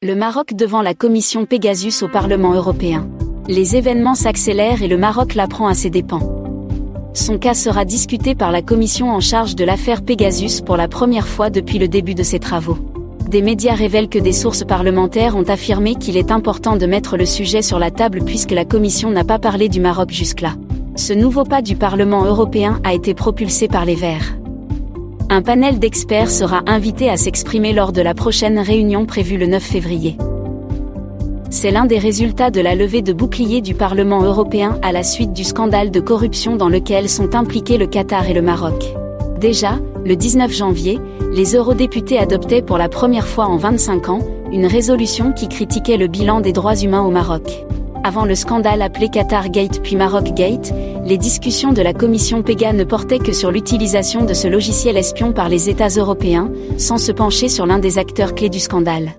Le Maroc devant la commission Pegasus au Parlement européen. Les événements s'accélèrent et le Maroc l'apprend à ses dépens. Son cas sera discuté par la commission en charge de l'affaire Pegasus pour la première fois depuis le début de ses travaux. Des médias révèlent que des sources parlementaires ont affirmé qu'il est important de mettre le sujet sur la table puisque la commission n'a pas parlé du Maroc jusque-là. Ce nouveau pas du Parlement européen a été propulsé par les Verts. Un panel d'experts sera invité à s'exprimer lors de la prochaine réunion prévue le 9 février. C'est l'un des résultats de la levée de boucliers du Parlement européen à la suite du scandale de corruption dans lequel sont impliqués le Qatar et le Maroc. Déjà, le 19 janvier, les eurodéputés adoptaient pour la première fois en 25 ans une résolution qui critiquait le bilan des droits humains au Maroc. Avant le scandale appelé Qatar Gate puis Maroc Gate, les discussions de la commission PEGA ne portaient que sur l'utilisation de ce logiciel espion par les États européens, sans se pencher sur l'un des acteurs clés du scandale.